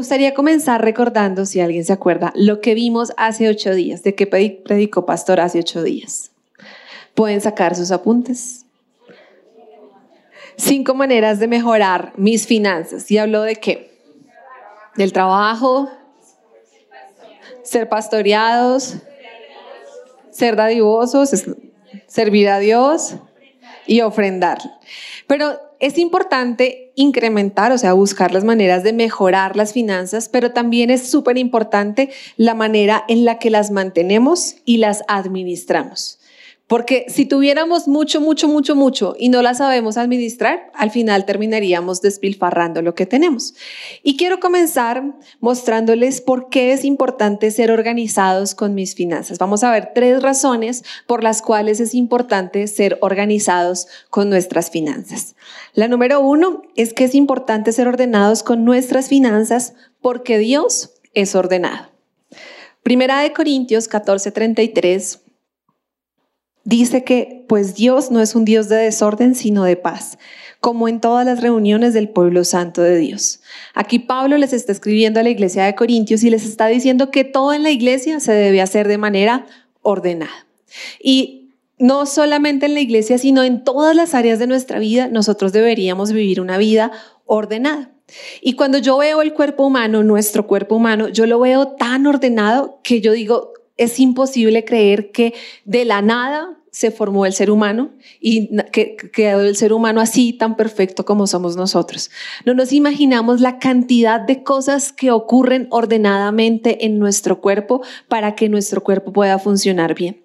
gustaría comenzar recordando, si alguien se acuerda, lo que vimos hace ocho días, de qué predicó Pastor hace ocho días. Pueden sacar sus apuntes. Cinco maneras de mejorar mis finanzas. ¿Y habló de qué? Del trabajo, ser pastoreados, ser dadivosos, servir a Dios y ofrendar. Pero es importante incrementar, o sea, buscar las maneras de mejorar las finanzas, pero también es súper importante la manera en la que las mantenemos y las administramos. Porque si tuviéramos mucho, mucho, mucho, mucho y no la sabemos administrar, al final terminaríamos despilfarrando lo que tenemos. Y quiero comenzar mostrándoles por qué es importante ser organizados con mis finanzas. Vamos a ver tres razones por las cuales es importante ser organizados con nuestras finanzas. La número uno es que es importante ser ordenados con nuestras finanzas porque Dios es ordenado. Primera de Corintios 14:33 dice que pues Dios no es un Dios de desorden, sino de paz, como en todas las reuniones del pueblo santo de Dios. Aquí Pablo les está escribiendo a la iglesia de Corintios y les está diciendo que todo en la iglesia se debe hacer de manera ordenada. Y no solamente en la iglesia, sino en todas las áreas de nuestra vida, nosotros deberíamos vivir una vida ordenada. Y cuando yo veo el cuerpo humano, nuestro cuerpo humano, yo lo veo tan ordenado que yo digo, es imposible creer que de la nada se formó el ser humano y que quedó el ser humano así tan perfecto como somos nosotros. No nos imaginamos la cantidad de cosas que ocurren ordenadamente en nuestro cuerpo para que nuestro cuerpo pueda funcionar bien.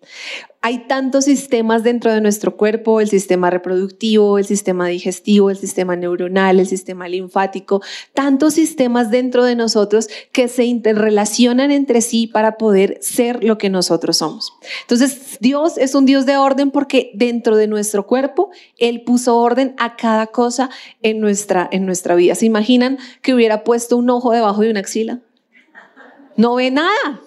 Hay tantos sistemas dentro de nuestro cuerpo, el sistema reproductivo, el sistema digestivo, el sistema neuronal, el sistema linfático, tantos sistemas dentro de nosotros que se interrelacionan entre sí para poder ser lo que nosotros somos. Entonces, Dios es un Dios de orden porque dentro de nuestro cuerpo, Él puso orden a cada cosa en nuestra, en nuestra vida. ¿Se imaginan que hubiera puesto un ojo debajo de una axila? No ve nada.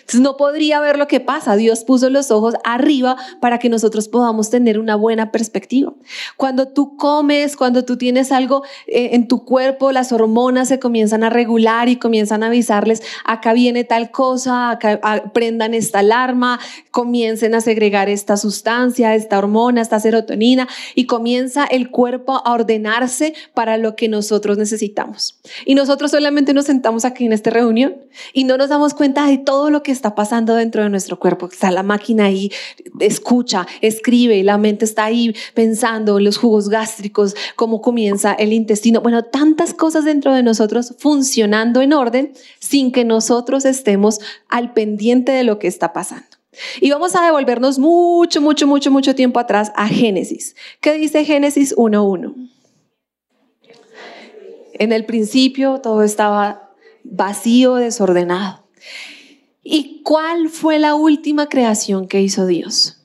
Entonces no podría ver lo que pasa. Dios puso los ojos arriba para que nosotros podamos tener una buena perspectiva. Cuando tú comes, cuando tú tienes algo eh, en tu cuerpo, las hormonas se comienzan a regular y comienzan a avisarles, acá viene tal cosa, acá prendan esta alarma, comiencen a segregar esta sustancia, esta hormona, esta serotonina y comienza el cuerpo a ordenarse para lo que nosotros necesitamos. Y nosotros solamente nos sentamos aquí en esta reunión y no nos damos cuenta de todo lo que está pasando dentro de nuestro cuerpo. Está la máquina ahí, escucha, escribe, la mente está ahí pensando, los jugos gástricos, cómo comienza el intestino. Bueno, tantas cosas dentro de nosotros funcionando en orden sin que nosotros estemos al pendiente de lo que está pasando. Y vamos a devolvernos mucho, mucho, mucho, mucho tiempo atrás a Génesis. ¿Qué dice Génesis 1.1? En el principio todo estaba vacío, desordenado. ¿Y cuál fue la última creación que hizo Dios?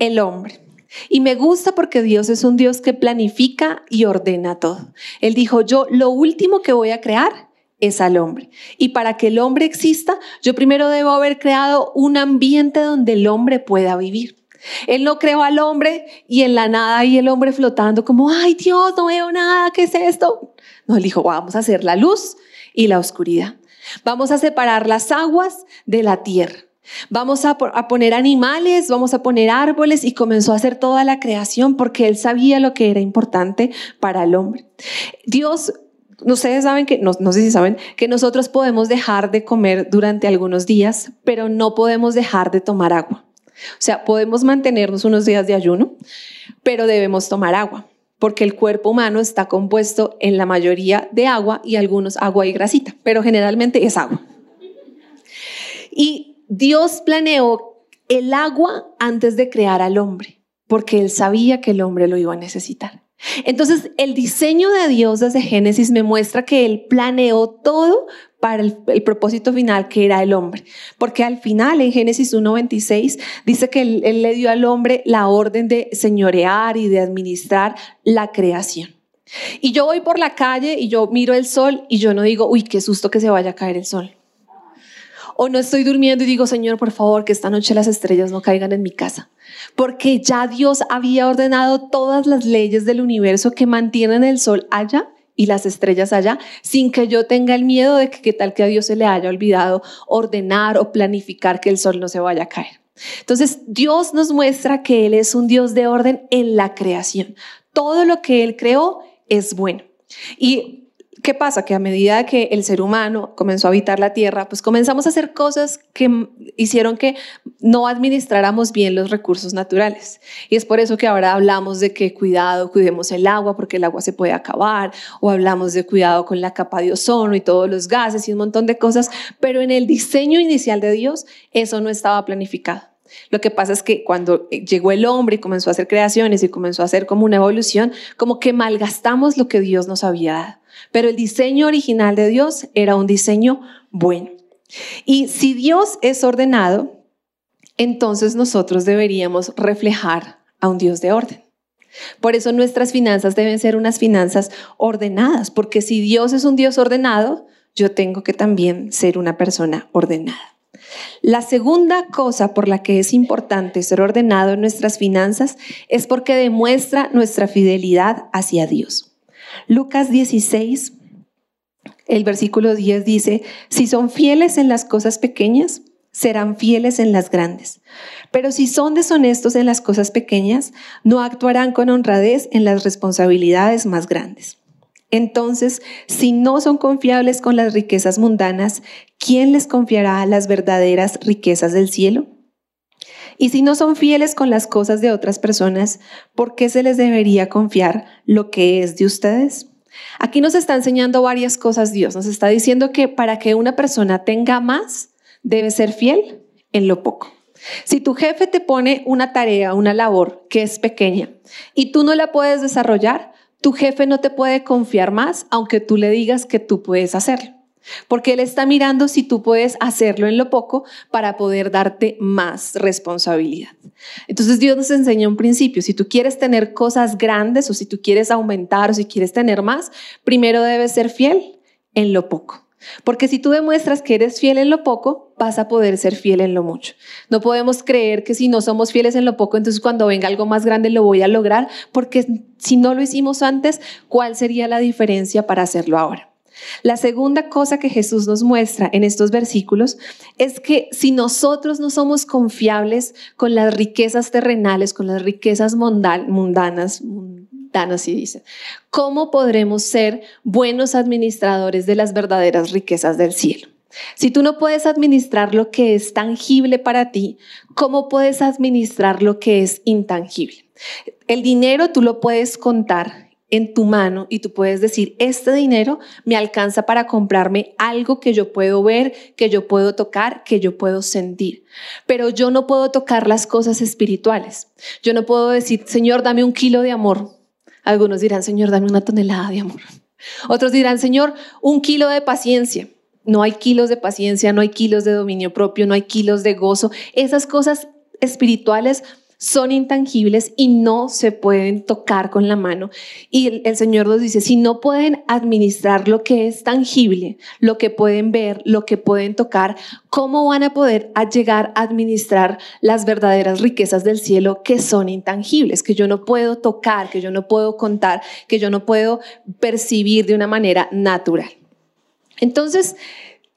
El hombre. Y me gusta porque Dios es un Dios que planifica y ordena todo. Él dijo, yo lo último que voy a crear es al hombre. Y para que el hombre exista, yo primero debo haber creado un ambiente donde el hombre pueda vivir. Él no creó al hombre y en la nada y el hombre flotando como, ay Dios, no veo nada, ¿qué es esto? No, él dijo, vamos a hacer la luz y la oscuridad. Vamos a separar las aguas de la tierra. Vamos a, poner animales, vamos a poner árboles y comenzó a hacer toda la creación porque él sabía lo que era importante para el hombre. Dios ustedes saben que, no, no, sé si saben, que nosotros podemos dejar de comer durante algunos días, pero no podemos dejar de tomar agua. O sea, podemos mantenernos unos días de ayuno, pero debemos tomar agua porque el cuerpo humano está compuesto en la mayoría de agua y algunos agua y grasita, pero generalmente es agua. Y Dios planeó el agua antes de crear al hombre, porque él sabía que el hombre lo iba a necesitar. Entonces, el diseño de Dios desde Génesis me muestra que Él planeó todo para el, propósito final que era el hombre. Porque al final, en Génesis 1.26, dice que él, él le dio al hombre la orden de señorear y de administrar la creación. Y yo voy por la calle y yo miro el sol y yo no digo, uy, qué susto que se vaya a caer el sol. O no estoy durmiendo y digo, Señor, por favor, que esta noche las estrellas no caigan en mi casa porque ya Dios había ordenado todas las leyes del universo que mantienen el sol allá y las estrellas allá, sin que yo tenga el miedo de que tal que a Dios se le haya olvidado ordenar o planificar que el sol no se vaya a caer. Entonces, Dios nos muestra que Él es un Dios de orden en la creación. Todo lo que Él creó es bueno. Y ¿Qué pasa? Que a medida que el ser humano comenzó a habitar la tierra, pues comenzamos a hacer cosas que hicieron que no administráramos bien los recursos naturales. Y es por eso que ahora hablamos de que cuidado, cuidemos el agua porque el agua se puede acabar, o hablamos de cuidado con la capa de ozono y todos los gases y un montón de cosas, pero en el diseño inicial de Dios eso no estaba planificado. Lo que pasa es que cuando llegó el hombre y comenzó a hacer creaciones y comenzó a hacer como una evolución, como que malgastamos lo que Dios nos había dado. Pero el diseño original de Dios era un diseño bueno. Y si Dios es ordenado, entonces nosotros deberíamos reflejar a un Dios de orden. Por eso nuestras finanzas deben ser unas finanzas ordenadas, porque si Dios es un Dios ordenado, yo tengo que también ser una persona ordenada. La segunda cosa por la que es importante ser ordenado en nuestras finanzas es porque demuestra nuestra fidelidad hacia Dios. Lucas 16, el versículo 10 dice, si son fieles en las cosas pequeñas, serán fieles en las grandes. Pero si son deshonestos en las cosas pequeñas, no actuarán con honradez en las responsabilidades más grandes. Entonces, si no son confiables con las riquezas mundanas, ¿quién les confiará las verdaderas riquezas del cielo? Y si no son fieles con las cosas de otras personas, ¿por qué se les debería confiar lo que es de ustedes? Aquí nos está enseñando varias cosas Dios. Nos está diciendo que para que una persona tenga más, debe ser fiel en lo poco. Si tu jefe te pone una tarea, una labor que es pequeña y tú no la puedes desarrollar, tu jefe no te puede confiar más aunque tú le digas que tú puedes hacerlo. Porque Él está mirando si tú puedes hacerlo en lo poco para poder darte más responsabilidad. Entonces Dios nos enseña un principio. Si tú quieres tener cosas grandes o si tú quieres aumentar o si quieres tener más, primero debes ser fiel en lo poco. Porque si tú demuestras que eres fiel en lo poco, vas a poder ser fiel en lo mucho. No podemos creer que si no somos fieles en lo poco, entonces cuando venga algo más grande lo voy a lograr, porque si no lo hicimos antes, ¿cuál sería la diferencia para hacerlo ahora? La segunda cosa que Jesús nos muestra en estos versículos es que si nosotros no somos confiables con las riquezas terrenales, con las riquezas mundanas, mundanas si dice, ¿cómo podremos ser buenos administradores de las verdaderas riquezas del cielo? Si tú no puedes administrar lo que es tangible para ti, ¿cómo puedes administrar lo que es intangible? El dinero tú lo puedes contar en tu mano y tú puedes decir, este dinero me alcanza para comprarme algo que yo puedo ver, que yo puedo tocar, que yo puedo sentir. Pero yo no puedo tocar las cosas espirituales. Yo no puedo decir, Señor, dame un kilo de amor. Algunos dirán, Señor, dame una tonelada de amor. Otros dirán, Señor, un kilo de paciencia. No hay kilos de paciencia, no hay kilos de dominio propio, no hay kilos de gozo. Esas cosas espirituales son intangibles y no se pueden tocar con la mano. Y el, Señor nos dice, si no pueden administrar lo que es tangible, lo que pueden ver, lo que pueden tocar, ¿cómo van a poder llegar a administrar las verdaderas riquezas del cielo que son intangibles, que yo no puedo tocar, que yo no puedo contar, que yo no puedo percibir de una manera natural? Entonces,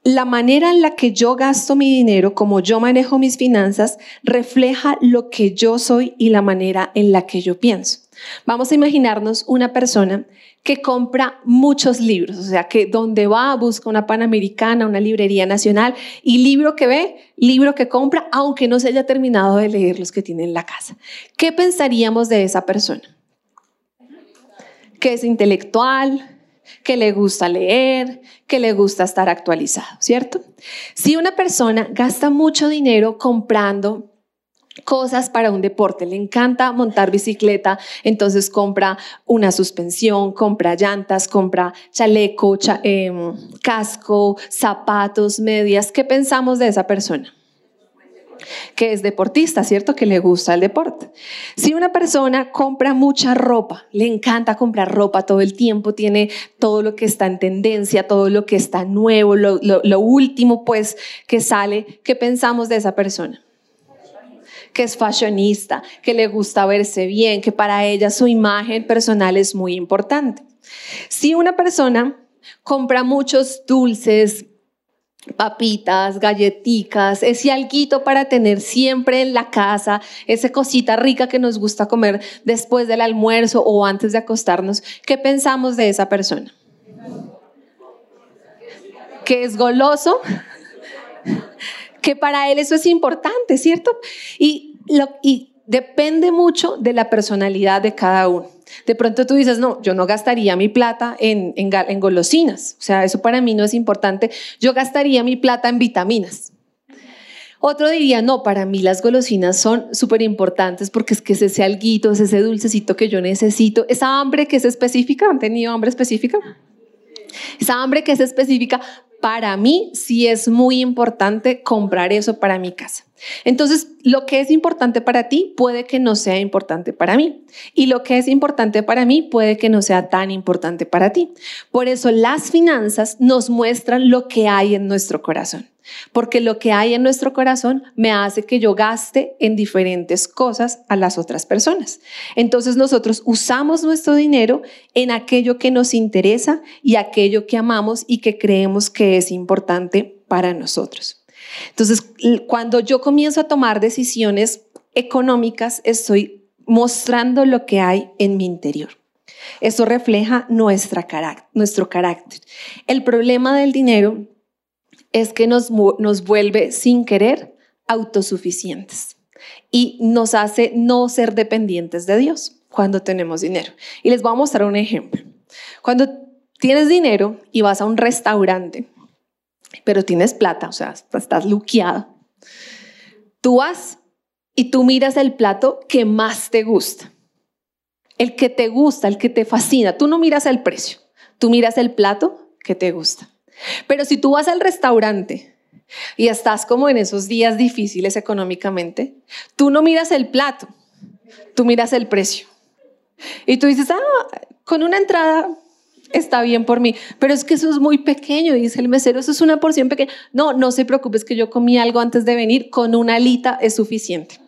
la manera en la que yo gasto mi dinero, como yo manejo mis finanzas, refleja lo que yo soy y la manera en la que yo pienso. Vamos a imaginarnos una persona que compra muchos libros, o sea, que donde va busca una panamericana, una librería nacional y libro que ve, libro que compra, aunque no se haya terminado de leer los que tiene en la casa. ¿Qué pensaríamos de esa persona? Que es intelectual, que le gusta leer, que le gusta estar actualizado, ¿cierto? Si una persona gasta mucho dinero comprando cosas para un deporte, le encanta montar bicicleta, entonces compra una suspensión, compra llantas, compra chaleco, em, casco, zapatos, medias, ¿qué pensamos de esa persona? Que es deportista, ¿cierto? Que le gusta el deporte. Si una persona compra mucha ropa, le encanta comprar ropa todo el tiempo, tiene todo lo que está en tendencia, todo lo que está nuevo, lo, último pues que sale, ¿qué pensamos de esa persona? que es fashionista, que le gusta verse bien, que para ella su imagen personal es muy importante. Si una persona compra muchos dulces, papitas, galletitas, ese alguito para tener siempre en la casa, esa cosita rica que nos gusta comer después del almuerzo o antes de acostarnos, ¿qué pensamos de esa persona? Que es goloso, que para él eso es importante, ¿cierto? Y, y depende mucho de la personalidad de cada uno. De pronto tú dices, no, yo no gastaría mi plata en, golosinas, o sea, eso para mí no es importante, yo gastaría mi plata en vitaminas. Otro diría, no, para mí las golosinas son súper importantes porque es que es ese alguito, es ese dulcecito que yo necesito. Esa hambre que es específica, ¿han tenido hambre específica? Esa hambre que es específica, para mí sí es muy importante comprar eso para mi casa. Entonces, lo que es importante para ti puede que no sea importante para mí. Y lo que es importante para mí puede que no sea tan importante para ti. Por eso las finanzas nos muestran lo que hay en nuestro corazón porque lo que hay en nuestro corazón me hace que yo gaste en diferentes cosas a las otras personas. Entonces nosotros usamos nuestro dinero en aquello que nos interesa y aquello que amamos y que creemos que es importante para nosotros. Entonces, cuando yo comienzo a tomar decisiones económicas, estoy mostrando lo que hay en mi interior. Eso refleja nuestro carácter. El problema del dinero es que nos, nos vuelve sin querer autosuficientes y nos hace no ser dependientes de Dios cuando tenemos dinero. Y les voy a mostrar un ejemplo. Cuando tienes dinero y vas a un restaurante, pero tienes plata, o sea, estás luqueado, tú vas y tú miras el plato que más te gusta, el que te gusta, el que te fascina. Tú no miras el precio, tú miras el plato que te gusta. Pero si tú vas al restaurante y estás como en esos días difíciles económicamente, tú no miras el plato, tú miras el precio. Y tú dices, ah, con una entrada está bien por mí, pero es que eso es muy pequeño, dice el mesero, eso es una porción pequeña. No, no se preocupes que yo comí algo antes de venir, con una alita es suficiente.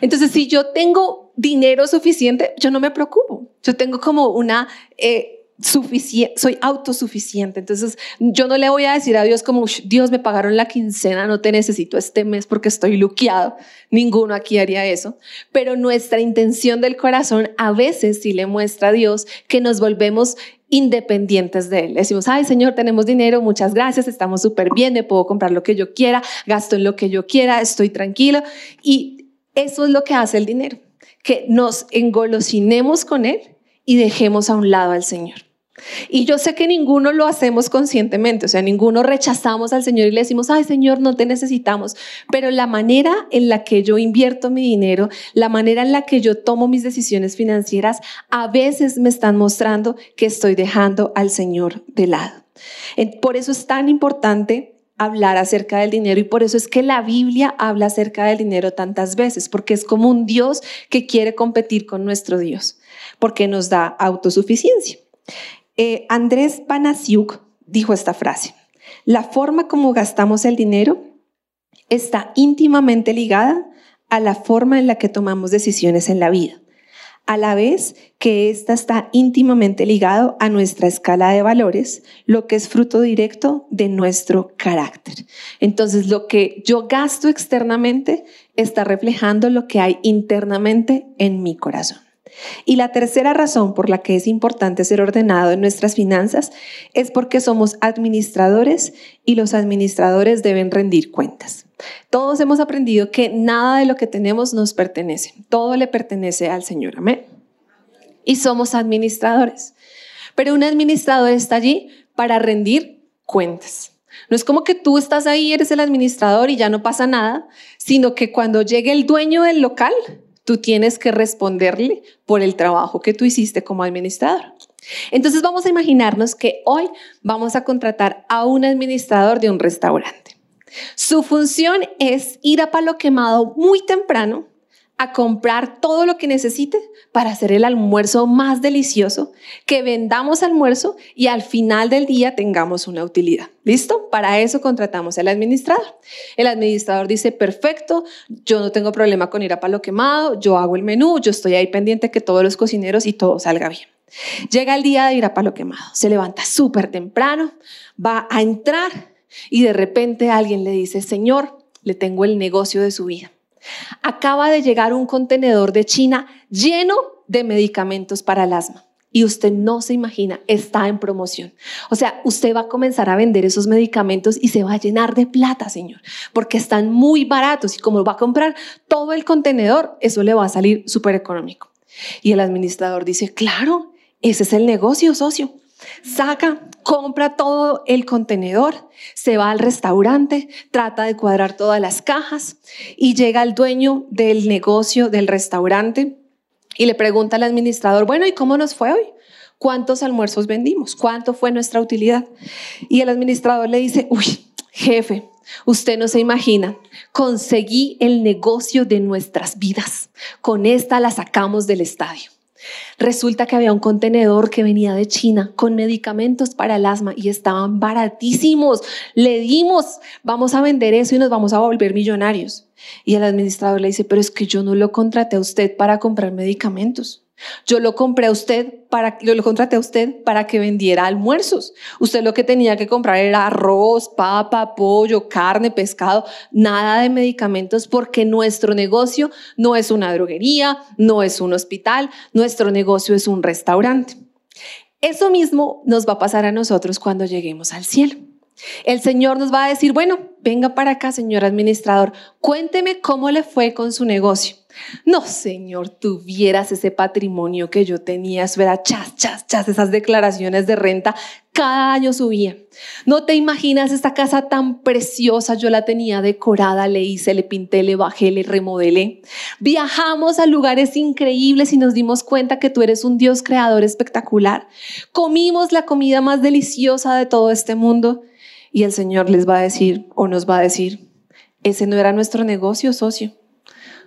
Entonces, si yo tengo dinero suficiente, yo no me preocupo. Yo tengo como una... Eh, soy autosuficiente. Entonces, yo no le voy a decir a Dios como, Dios me pagaron la quincena, no te necesito este mes porque estoy luqueado. Ninguno aquí haría eso. Pero nuestra intención del corazón a veces sí le muestra a Dios que nos volvemos independientes de Él. Decimos, ay Señor, tenemos dinero, muchas gracias, estamos súper bien, me puedo comprar lo que yo quiera, gasto en lo que yo quiera, estoy tranquilo. Y eso es lo que hace el dinero, que nos engolosinemos con Él y dejemos a un lado al Señor. Y yo sé que ninguno lo hacemos conscientemente, o sea, ninguno rechazamos al Señor y le decimos, ay Señor, no te necesitamos, pero la manera en la que yo invierto mi dinero, la manera en la que yo tomo mis decisiones financieras, a veces me están mostrando que estoy dejando al Señor de lado. Por eso es tan importante hablar acerca del dinero y por eso es que la Biblia habla acerca del dinero tantas veces, porque es como un Dios que quiere competir con nuestro Dios, porque nos da autosuficiencia. Eh, Andrés Panasiuk dijo esta frase, la forma como gastamos el dinero está íntimamente ligada a la forma en la que tomamos decisiones en la vida, a la vez que ésta está íntimamente ligado a nuestra escala de valores, lo que es fruto directo de nuestro carácter. Entonces, lo que yo gasto externamente está reflejando lo que hay internamente en mi corazón. Y la tercera razón por la que es importante ser ordenado en nuestras finanzas es porque somos administradores y los administradores deben rendir cuentas. Todos hemos aprendido que nada de lo que tenemos nos pertenece, todo le pertenece al Señor. Amén. Y somos administradores. Pero un administrador está allí para rendir cuentas. No es como que tú estás ahí, eres el administrador y ya no pasa nada, sino que cuando llegue el dueño del local, Tú tienes que responderle por el trabajo que tú hiciste como administrador. Entonces vamos a imaginarnos que hoy vamos a contratar a un administrador de un restaurante. Su función es ir a palo quemado muy temprano a comprar todo lo que necesite para hacer el almuerzo más delicioso, que vendamos almuerzo y al final del día tengamos una utilidad. ¿Listo? Para eso contratamos al administrador. El administrador dice, perfecto, yo no tengo problema con ir a palo quemado, yo hago el menú, yo estoy ahí pendiente que todos los cocineros y todo salga bien. Llega el día de ir a palo quemado, se levanta súper temprano, va a entrar y de repente alguien le dice, Señor, le tengo el negocio de su vida Acaba de llegar un contenedor de China lleno de medicamentos para el asma. Y usted no se imagina, está en promoción. O sea, usted va a comenzar a vender esos medicamentos y se va a llenar de plata, señor, porque están muy baratos y como va a comprar todo el contenedor, eso le va a salir súper económico. Y el administrador dice, claro, ese es el negocio, socio. Saca, compra todo el contenedor, se va al restaurante, trata de cuadrar todas las cajas y llega el dueño del negocio del restaurante y le pregunta al administrador, bueno, ¿y cómo nos fue hoy? ¿Cuántos almuerzos vendimos? ¿Cuánto fue nuestra utilidad? Y el administrador le dice, uy, jefe, Usted no se imagina, conseguí el negocio de nuestras vidas. Con esta la sacamos del estadio. Resulta que había un contenedor que venía de China con medicamentos para el asma y estaban baratísimos. Le dimos, vamos a vender eso y nos vamos a volver millonarios. Y el administrador le dice, pero es que yo no lo contraté a usted para comprar medicamentos. Yo lo compré a usted para, yo lo contraté a usted para que vendiera almuerzos. Usted lo que tenía que comprar era arroz, papa, pollo, carne, pescado, nada de medicamentos porque nuestro negocio no es una droguería, no es un hospital, nuestro negocio es un restaurante. Eso mismo nos va a pasar a nosotros cuando lleguemos al cielo. El Señor nos va a decir, bueno, venga para acá, señor administrador, cuénteme cómo le fue con su negocio. No, Señor, tuvieras ese patrimonio que yo tenía, eso era chas, chas, chas, esas declaraciones de renta cada año subía. No te imaginas esta casa tan preciosa, yo la tenía decorada, le hice, le pinté, le bajé, le remodelé. Viajamos a lugares increíbles y nos dimos cuenta que tú eres un Dios creador espectacular. Comimos la comida más deliciosa de todo este mundo y el Señor les va a decir o nos va a decir, ese no era nuestro negocio, socio.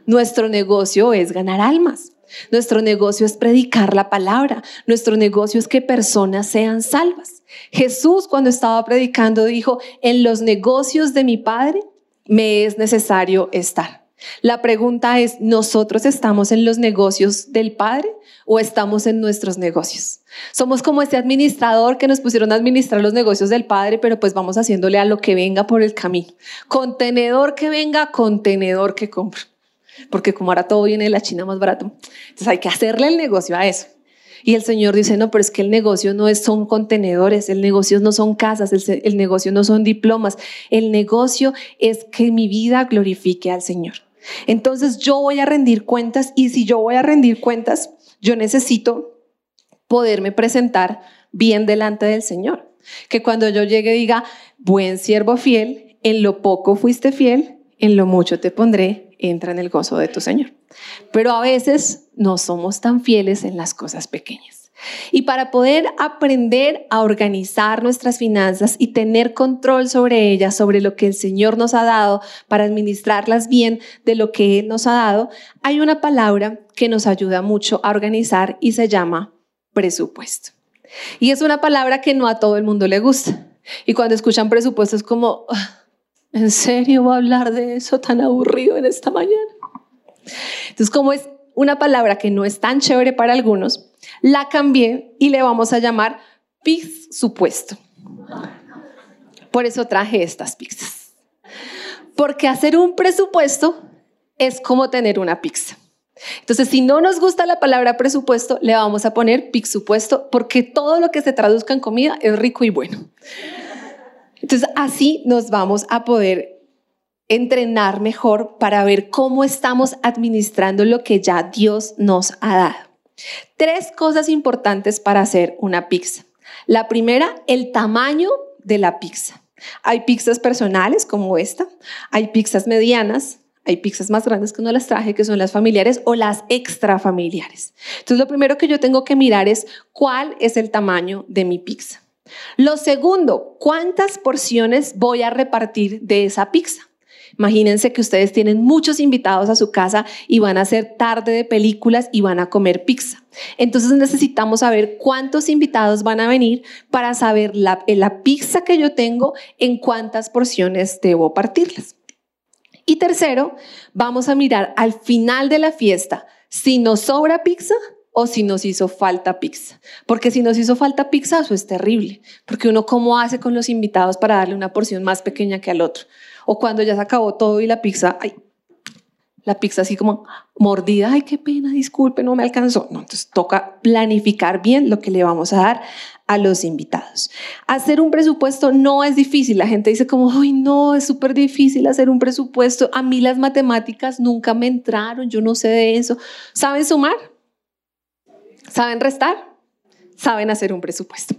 Nuestro negocio es ganar almas. Nuestro negocio es predicar la palabra. Nuestro negocio es que personas sean salvas. Jesús cuando estaba predicando dijo, en los negocios de mi Padre me es necesario estar. La pregunta es, ¿nosotros estamos en los negocios del Padre o estamos en nuestros negocios? Somos como ese administrador que nos pusieron a administrar los negocios del Padre, pero pues vamos haciéndole a lo que venga por el camino. Contenedor que venga, contenedor que compro porque como ahora todo viene de la China más barato, entonces hay que hacerle el negocio a eso. Y el Señor dice, no, pero es que el negocio no es, son contenedores, el negocio no son casas, el, el negocio no son diplomas, el negocio es que mi vida glorifique al Señor. Entonces yo voy a rendir cuentas y si yo voy a rendir cuentas, yo necesito poderme presentar bien delante del Señor. Que cuando yo llegue diga, buen siervo fiel, en lo poco fuiste fiel, en lo mucho te pondré, entra en el gozo de tu Señor. Pero a veces no somos tan fieles en las cosas pequeñas. Y para poder aprender a organizar nuestras finanzas y tener control sobre ellas, sobre lo que el Señor nos ha dado, para administrarlas bien de lo que Él nos ha dado, hay una palabra que nos ayuda mucho a organizar y se llama presupuesto. Y es una palabra que no a todo el mundo le gusta. Y cuando escuchan presupuesto es como, ah, ¿En serio va a hablar de eso tan aburrido en esta mañana? Entonces, como es una palabra que no es tan chévere para algunos, la cambié y le vamos a llamar pix supuesto. Por eso traje estas pizzas. Porque hacer un presupuesto es como tener una pizza. Entonces, si no nos gusta la palabra presupuesto, le vamos a poner pix supuesto porque todo lo que se traduzca en comida es rico y bueno. Entonces, así nos vamos a poder entrenar mejor para ver cómo estamos administrando lo que ya Dios nos ha dado. Tres cosas importantes para hacer una pizza. La primera, el tamaño de la pizza. Hay pizzas personales como esta, hay pizzas medianas, hay pizzas más grandes que no las traje, que son las familiares o las extrafamiliares. Entonces, lo primero que yo tengo que mirar es cuál es el tamaño de mi pizza. Lo segundo, ¿cuántas porciones voy a repartir de esa pizza? Imagínense que ustedes tienen muchos invitados a su casa y van a hacer tarde de películas y van a comer pizza. Entonces necesitamos saber cuántos invitados van a venir para saber la, la pizza que yo tengo, en cuántas porciones debo partirlas. Y tercero, vamos a mirar al final de la fiesta si nos sobra pizza o si nos hizo falta pizza. Porque si nos hizo falta pizza, eso es terrible. Porque uno cómo hace con los invitados para darle una porción más pequeña que al otro. O cuando ya se acabó todo y la pizza, ay, la pizza así como mordida, ay, qué pena, disculpe, no me alcanzó. No, entonces toca planificar bien lo que le vamos a dar a los invitados. Hacer un presupuesto no es difícil. La gente dice como, ay, no, es súper difícil hacer un presupuesto. A mí las matemáticas nunca me entraron, yo no sé de eso. ¿Saben sumar? ¿Saben restar? Saben hacer un presupuesto.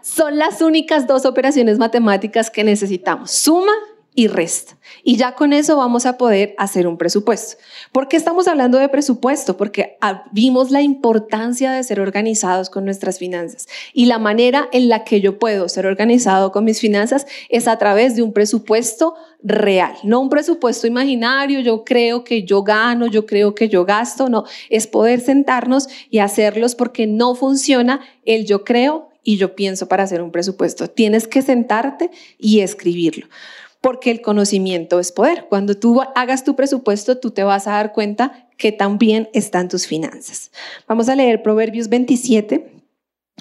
Son las únicas dos operaciones matemáticas que necesitamos, suma y resta. Y ya con eso vamos a poder hacer un presupuesto. ¿Por qué estamos hablando de presupuesto? Porque vimos la importancia de ser organizados con nuestras finanzas. Y la manera en la que yo puedo ser organizado con mis finanzas es a través de un presupuesto real, no un presupuesto imaginario, yo creo que yo gano, yo creo que yo gasto, no, es poder sentarnos y hacerlos porque no funciona el yo creo y yo pienso para hacer un presupuesto. Tienes que sentarte y escribirlo porque el conocimiento es poder. Cuando tú hagas tu presupuesto, tú te vas a dar cuenta que también están tus finanzas. Vamos a leer Proverbios 27,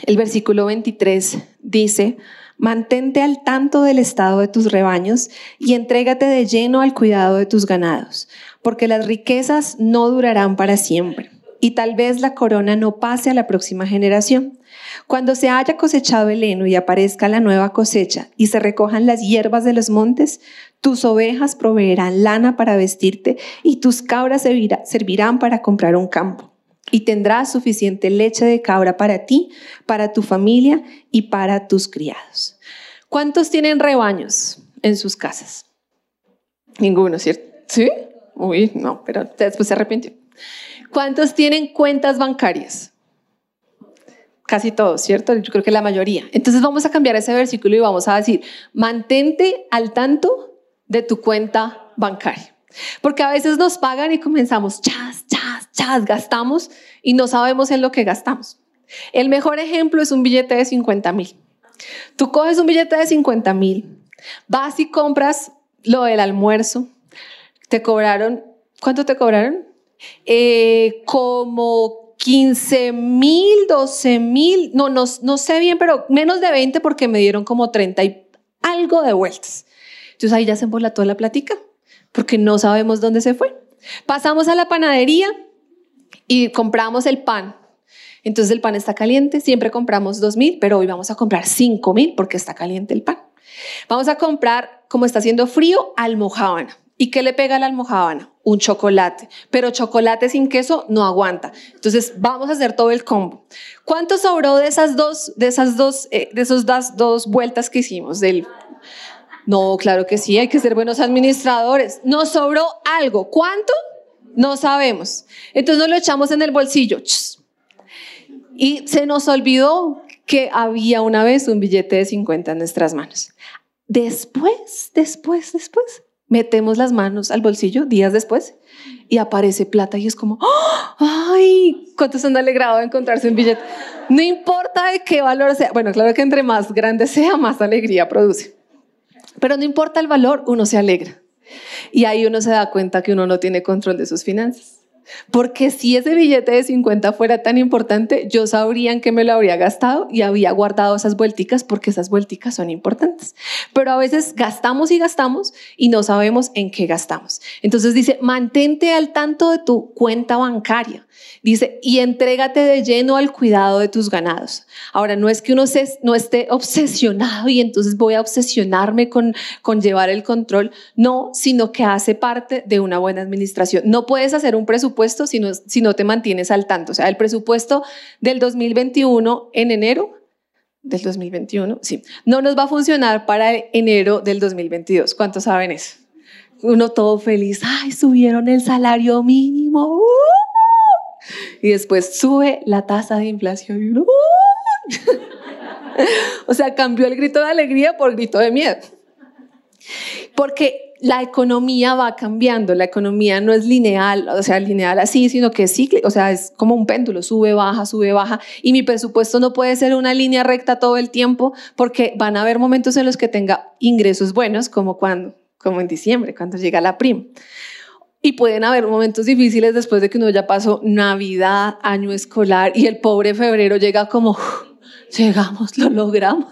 el versículo 23 dice, mantente al tanto del estado de tus rebaños y entrégate de lleno al cuidado de tus ganados, porque las riquezas no durarán para siempre y tal vez la corona no pase a la próxima generación. Cuando se haya cosechado el heno y aparezca la nueva cosecha y se recojan las hierbas de los montes, tus ovejas proveerán lana para vestirte y tus cabras servirán para comprar un campo. Y tendrás suficiente leche de cabra para ti, para tu familia y para tus criados. ¿Cuántos tienen rebaños en sus casas? Ninguno, ¿cierto? ¿Sí? Uy, no, pero después se arrepintió. ¿Cuántos tienen cuentas bancarias? Casi todos, ¿cierto? Yo creo que la mayoría. Entonces vamos a cambiar ese versículo y vamos a decir, mantente al tanto de tu cuenta bancaria. Porque a veces nos pagan y comenzamos, chas, chas, chas, gastamos y no sabemos en lo que gastamos. El mejor ejemplo es un billete de 50 mil. Tú coges un billete de 50 mil, vas y compras lo del almuerzo, te cobraron, ¿cuánto te cobraron? Eh, como 15 mil, 12 mil, no, no, no sé bien, pero menos de 20 porque me dieron como 30 y algo de vueltas. Entonces ahí ya se toda la platica porque no sabemos dónde se fue. Pasamos a la panadería y compramos el pan. Entonces el pan está caliente, siempre compramos 2 mil, pero hoy vamos a comprar 5 mil porque está caliente el pan. Vamos a comprar, como está haciendo frío, almohábana. ¿Y qué le pega a la almohábana? Un chocolate. Pero chocolate sin queso no aguanta. Entonces vamos a hacer todo el combo. ¿Cuánto sobró de esas dos, de esas dos, eh, de esos dos, dos vueltas que hicimos? Del... No, claro que sí, hay que ser buenos administradores. Nos sobró algo. ¿Cuánto? No sabemos. Entonces nos lo echamos en el bolsillo. Y se nos olvidó que había una vez un billete de 50 en nuestras manos. Después, después, después, metemos las manos al bolsillo días después y aparece plata y es como, ¡Ah! ¡ay! ¿Cuántos han alegrado de encontrarse un billete? No importa de qué valor sea. Bueno, claro que entre más grande sea, más alegría produce. Pero no importa el valor, uno se alegra. Y ahí uno se da cuenta que uno no tiene control de sus finanzas. Porque si ese billete de 50 fuera tan importante, yo sabría en qué me lo habría gastado y había guardado esas vuelticas porque esas vuelticas son importantes. Pero a veces gastamos y gastamos y no sabemos en qué gastamos. Entonces dice, mantente al tanto de tu cuenta bancaria. Dice, y entrégate de lleno al cuidado de tus ganados. Ahora, no es que uno no esté obsesionado y entonces voy a obsesionarme con, con llevar el control. No, sino que hace parte de una buena administración. No puedes hacer un presupuesto si no, si no te mantienes al tanto. O sea, el presupuesto del 2021 en enero del 2021, sí, no nos va a funcionar para enero del 2022. ¿Cuántos saben eso? Uno todo feliz, ay, subieron el salario mínimo. ¡Uh! Y después sube la tasa de inflación. ¡uh! o sea, cambió el grito de alegría por grito de miedo. Porque la economía va cambiando, la economía no es lineal, o sea, lineal así, sino que es cíclico, o sea, es como un péndulo, sube, baja, sube, baja, y mi presupuesto no puede ser una línea recta todo el tiempo porque van a haber momentos en los que tenga ingresos buenos, como cuando, como en diciembre, cuando llega la prima. Y pueden haber momentos difíciles después de que uno ya pasó Navidad, año escolar y el pobre febrero llega como, llegamos, lo logramos.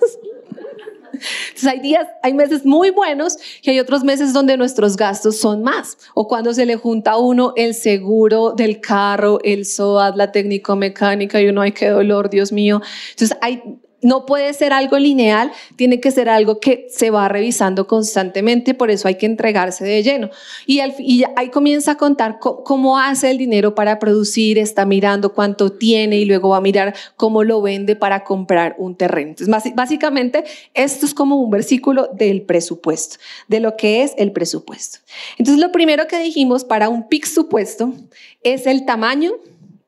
Entonces hay días, hay meses muy buenos y hay otros meses donde nuestros gastos son más. O cuando se le junta a uno el seguro del carro, el SOAT, la técnico mecánica y uno, ay, qué dolor, Dios mío. Entonces hay, no puede ser algo lineal, tiene que ser algo que se va revisando constantemente, por eso hay que entregarse de lleno. Y, ahí comienza a contar cómo, hace el dinero para producir, está mirando cuánto tiene y luego va a mirar cómo lo vende para comprar un terreno. Entonces, básicamente, esto es como un versículo del presupuesto, de lo que es el presupuesto. Entonces, lo primero que dijimos para un PIX supuesto es el tamaño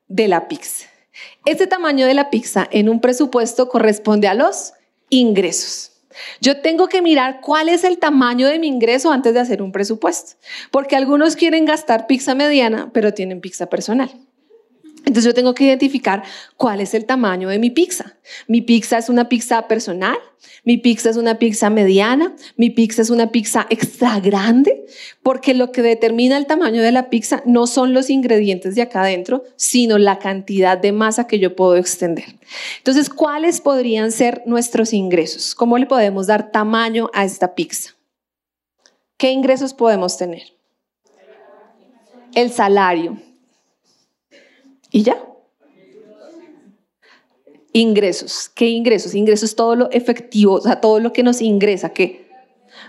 de la PIX. Este tamaño de la pizza en un presupuesto corresponde a los ingresos. Yo tengo que mirar cuál es el tamaño de mi ingreso antes de hacer un presupuesto, porque algunos quieren gastar pizza mediana, pero tienen pizza personal. Entonces yo tengo que identificar cuál es el tamaño de mi pizza. Mi pizza es una pizza personal, mi pizza es una pizza mediana, mi pizza es una pizza extra grande, porque lo que determina el tamaño de la pizza no son los ingredientes de acá adentro, sino la cantidad de masa que yo puedo extender. Entonces, ¿cuáles podrían ser nuestros ingresos? ¿Cómo le podemos dar tamaño a esta pizza? ¿Qué ingresos podemos tener? El salario. Y ya. Ingresos. ¿Qué ingresos? Ingresos todo lo efectivo, o sea, todo lo que nos ingresa. ¿Qué?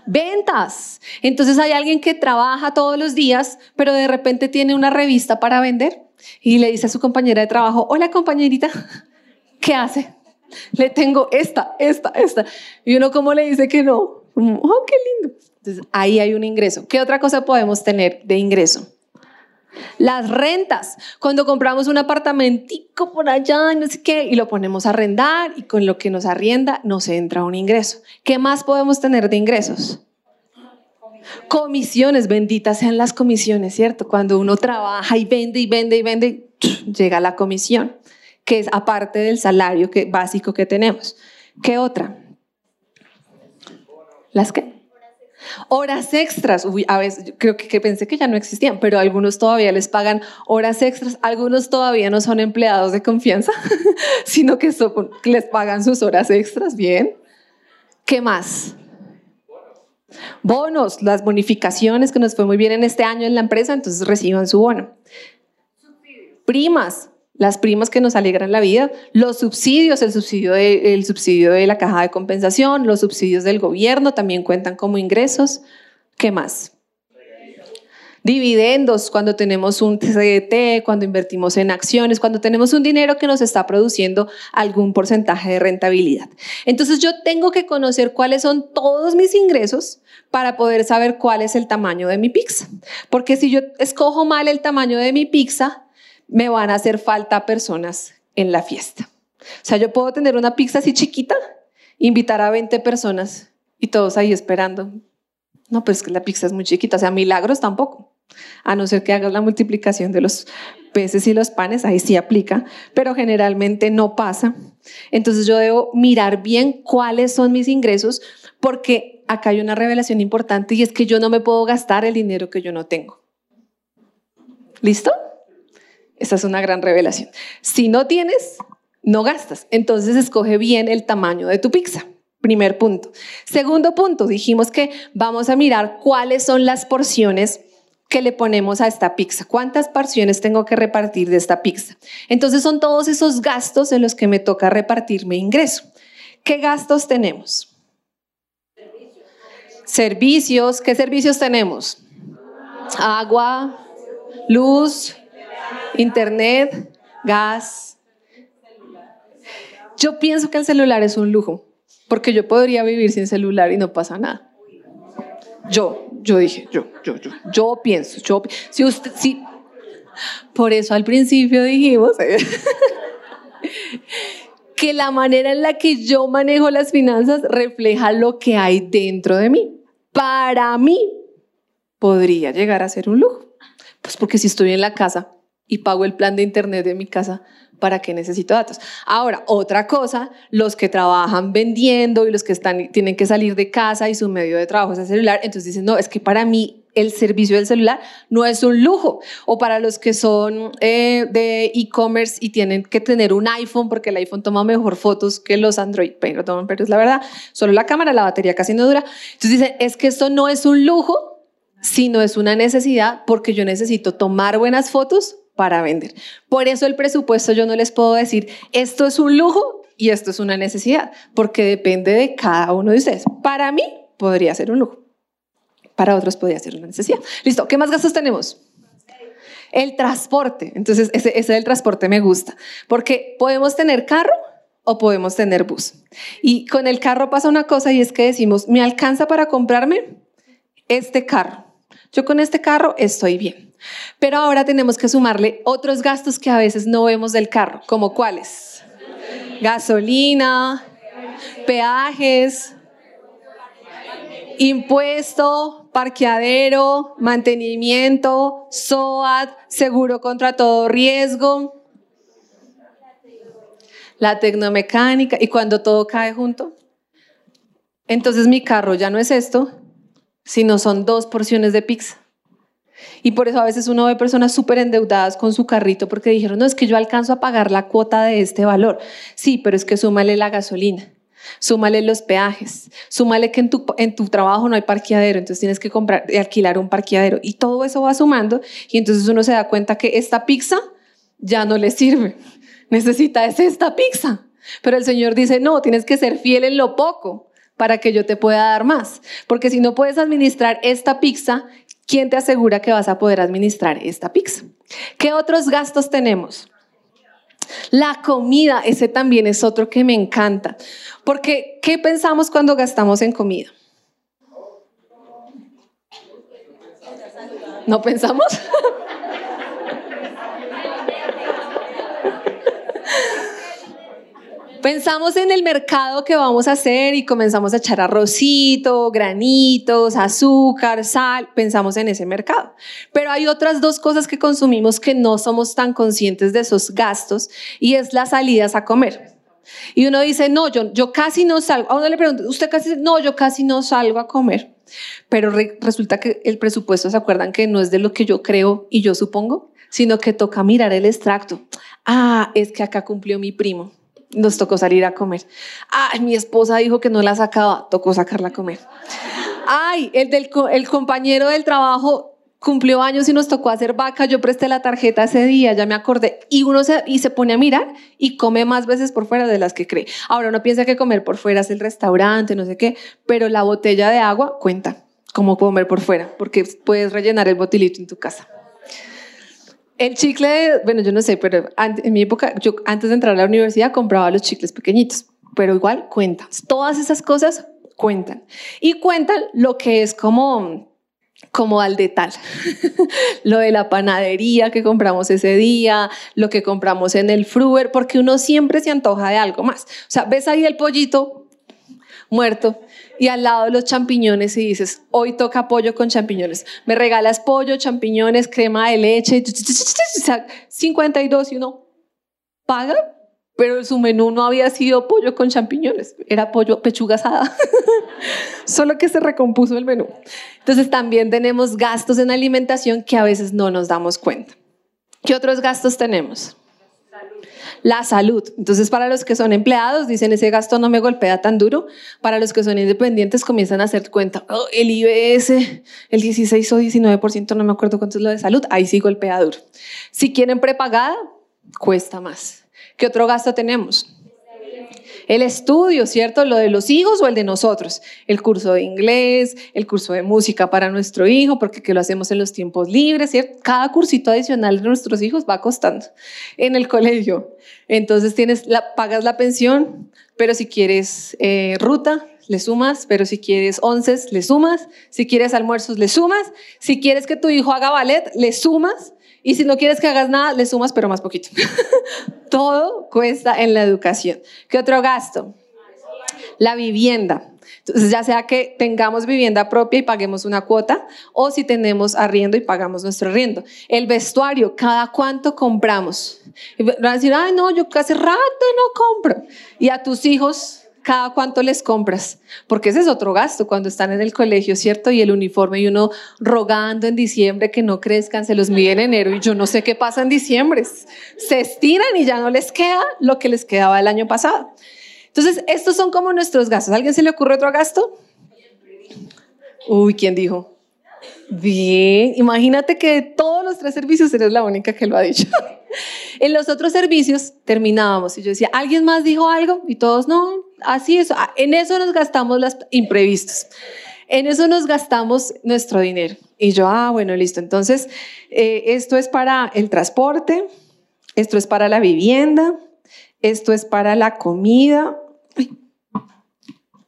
Ventas. Entonces hay alguien que trabaja todos los días, pero de repente tiene una revista para vender y le dice a su compañera de trabajo, hola compañerita, ¿qué hace? Le tengo esta, esta, esta. Y uno como le dice que no, oh, qué lindo. Entonces ahí hay un ingreso. ¿Qué otra cosa podemos tener de ingreso? Las rentas, cuando compramos un apartamentico por allá, no sé qué, y lo ponemos a arrendar y con lo que nos arrienda nos entra un ingreso. ¿Qué más podemos tener de ingresos? Comisiones, benditas sean las comisiones, ¿cierto? Cuando uno trabaja y vende y vende y vende, llega la comisión, que es aparte del salario básico que tenemos. ¿Qué otra? ¿Las qué? Horas extras, a veces creo que, pensé que ya no existían, pero algunos todavía les pagan horas extras, algunos todavía no son empleados de confianza, sino que les pagan sus horas extras, bien. ¿Qué más? Bonos, las bonificaciones que nos fue muy bien en este año en la empresa, entonces reciban su bono. Primas, las primas que nos alegran la vida, los subsidios, el subsidio, de, subsidio de la caja de compensación, los subsidios del gobierno también cuentan como ingresos. ¿Qué más? Dividendos, cuando tenemos un CDT, cuando invertimos en acciones, cuando tenemos un dinero que nos está produciendo algún porcentaje de rentabilidad. Entonces yo tengo que conocer cuáles son todos mis ingresos para poder saber cuál es el tamaño de mi pizza. Porque si yo escojo mal el tamaño de mi pizza, me van a hacer falta personas en la fiesta. O sea, yo puedo tener una pizza así chiquita, invitar a 20 personas y todos ahí esperando. No, pues que la pizza es muy chiquita, o sea, milagros tampoco. A no ser que hagas la multiplicación de los peces y los panes, ahí sí aplica, pero generalmente no pasa. Entonces yo debo mirar bien cuáles son mis ingresos, porque acá hay una revelación importante y es que yo no me puedo gastar el dinero que yo no tengo. ¿Listo? Esa es una gran revelación. Si no tienes, no gastas. Entonces escoge bien el tamaño de tu pizza. Primer punto. Segundo punto, dijimos que vamos a mirar cuáles son las porciones que le ponemos a esta pizza. ¿Cuántas porciones tengo que repartir de esta pizza? Entonces son todos esos gastos en los que me toca repartirme ingreso. ¿Qué gastos tenemos? Servicios. ¿Qué servicios tenemos? Agua, luz, internet, gas. Yo pienso que el celular es un lujo, porque yo podría vivir sin celular y no pasa nada. Yo, yo dije, yo, yo, yo, yo pienso, yo, si usted, si, por eso al principio dijimos que la manera en la que yo manejo las finanzas refleja lo que hay dentro de mí. Para mí, podría llegar a ser un lujo. Pues porque si estoy en la casa y pago el plan de internet de mi casa, ¿para qué necesito datos? Ahora, otra cosa, los que trabajan vendiendo y los que están, tienen que salir de casa y su medio de trabajo es el celular, entonces dicen, no, es que para mí el servicio del celular no es un lujo. O para los que son eh, de e-commerce y tienen que tener un iPhone, porque el iPhone toma mejor fotos que los Android, pero, pero es la verdad, solo la cámara, la batería casi no dura. Entonces dicen, es que esto no es un lujo, sino es una necesidad porque yo necesito tomar buenas fotos para vender. Por eso el presupuesto yo no les puedo decir, esto es un lujo y esto es una necesidad, porque depende de cada uno de ustedes. Para mí podría ser un lujo, para otros podría ser una necesidad. Listo, ¿qué más gastos tenemos? El transporte. Entonces, ese, ese del transporte me gusta, porque podemos tener carro o podemos tener bus. Y con el carro pasa una cosa y es que decimos, ¿me alcanza para comprarme este carro? Yo con este carro estoy bien. Pero ahora tenemos que sumarle otros gastos que a veces no vemos del carro, como cuáles? Gasolina, peajes, impuesto, parqueadero, mantenimiento, SOAT, seguro contra todo riesgo, la tecnomecánica y cuando todo cae junto. Entonces mi carro ya no es esto, sino son dos porciones de pizza. Y por eso a veces uno ve personas súper endeudadas con su carrito porque dijeron, no, es que yo alcanzo a pagar la cuota de este valor. Sí, pero es que súmale la gasolina, súmale los peajes, súmale que en tu, en tu trabajo no hay parqueadero, entonces tienes que comprar y alquilar un parqueadero. Y todo eso va sumando y entonces uno se da cuenta que esta pizza ya no le sirve. Necesita es esta pizza. Pero el Señor dice, no, tienes que ser fiel en lo poco para que yo te pueda dar más. Porque si no puedes administrar esta pizza, ¿quién te asegura que vas a poder administrar esta pizza? ¿Qué otros gastos tenemos? La comida, ese también es otro que me encanta. Porque, ¿qué pensamos cuando gastamos en comida? ¿No pensamos? Pensamos en el mercado que vamos a hacer y comenzamos a echar arrocito, granitos, azúcar, sal, pensamos en ese mercado. Pero hay otras dos cosas que consumimos que no somos tan conscientes de esos gastos y es las salidas a comer. Y uno dice, no, yo, yo casi no salgo. A uno le pregunto, ¿usted casi? No, yo casi no salgo a comer. Pero resulta que el presupuesto, ¿se acuerdan que no es de lo que yo creo y yo supongo? Sino que toca mirar el extracto. Ah, es que acá cumplió mi primo nos tocó salir a comer. Ay, mi esposa dijo que no la sacaba, tocó sacarla a comer. Ay, el, del, el compañero del trabajo cumplió años y nos tocó hacer vaca, yo presté la tarjeta ese día, ya me acordé, y uno se, y se pone a mirar y come más veces por fuera de las que cree. Ahora uno piensa que comer por fuera es el restaurante, no sé qué, pero la botella de agua cuenta como comer por fuera, porque puedes rellenar el botilito en tu casa. El chicle, bueno, yo no sé, pero en mi época, yo antes de entrar a la universidad compraba los chicles pequeñitos, pero igual cuentan. Todas esas cosas cuentan. Y cuentan lo que es como, como al de tal. lo de la panadería que compramos ese día, lo que compramos en el fruer, porque uno siempre se antoja de algo más. O sea, ves ahí el pollito muerto y al lado los champiñones y dices, hoy toca pollo con champiñones. Me regalas pollo, champiñones, crema de leche, 52 y uno paga, pero su menú no había sido pollo con champiñones, era pollo pechuga asada. Solo que se recompuso el menú. Entonces también tenemos gastos en alimentación que a veces no nos damos cuenta. ¿Qué otros gastos tenemos? La salud. Entonces, para los que son empleados, dicen, ese gasto no me golpea tan duro. Para los que son independientes, comienzan a hacer cuenta, oh, el IBS, el 16 o 19%, no me acuerdo cuánto es lo de salud, ahí sí golpea duro. Si quieren prepagada, cuesta más. ¿Qué otro gasto tenemos? El estudio, ¿cierto? Lo de los hijos o el de nosotros. El curso de inglés, el curso de música para nuestro hijo, porque que lo hacemos en los tiempos libres, ¿cierto? Cada cursito adicional de nuestros hijos va costando en el colegio. Entonces tienes pagas la pensión, pero si quieres eh, ruta, le sumas, pero si quieres onces, le sumas, si quieres almuerzos, le sumas, si quieres que tu hijo haga ballet, le sumas, y si no quieres que hagas nada, le sumas, pero más poquito. Todo cuesta en la educación. ¿Qué otro gasto? La vivienda. Entonces, ya sea que tengamos vivienda propia y paguemos una cuota, o si tenemos arriendo y pagamos nuestro arriendo. El vestuario, cada cuánto compramos. Y van a decir, ay, no, yo hace rato no compro. Y a tus hijos, cada cuánto les compras, porque ese es otro gasto cuando están en el colegio, ¿cierto? Y el uniforme y uno rogando en diciembre que no crezcan, se los mide en enero y yo no sé qué pasa en diciembre. Se estiran y ya no les queda lo que les quedaba el año pasado. Entonces, estos son como nuestros gastos. ¿A alguien se le ocurre otro gasto? Uy, ¿quién dijo? Bien, imagínate que de todos los tres servicios eres la única que lo ha dicho. en los otros servicios terminábamos y yo decía, ¿alguien más dijo algo? Y todos, no, así es. En eso nos gastamos los imprevistos. En eso nos gastamos nuestro dinero. Y yo, ah, bueno, listo. Entonces, eh, esto es para el transporte, esto es para la vivienda, esto es para la comida.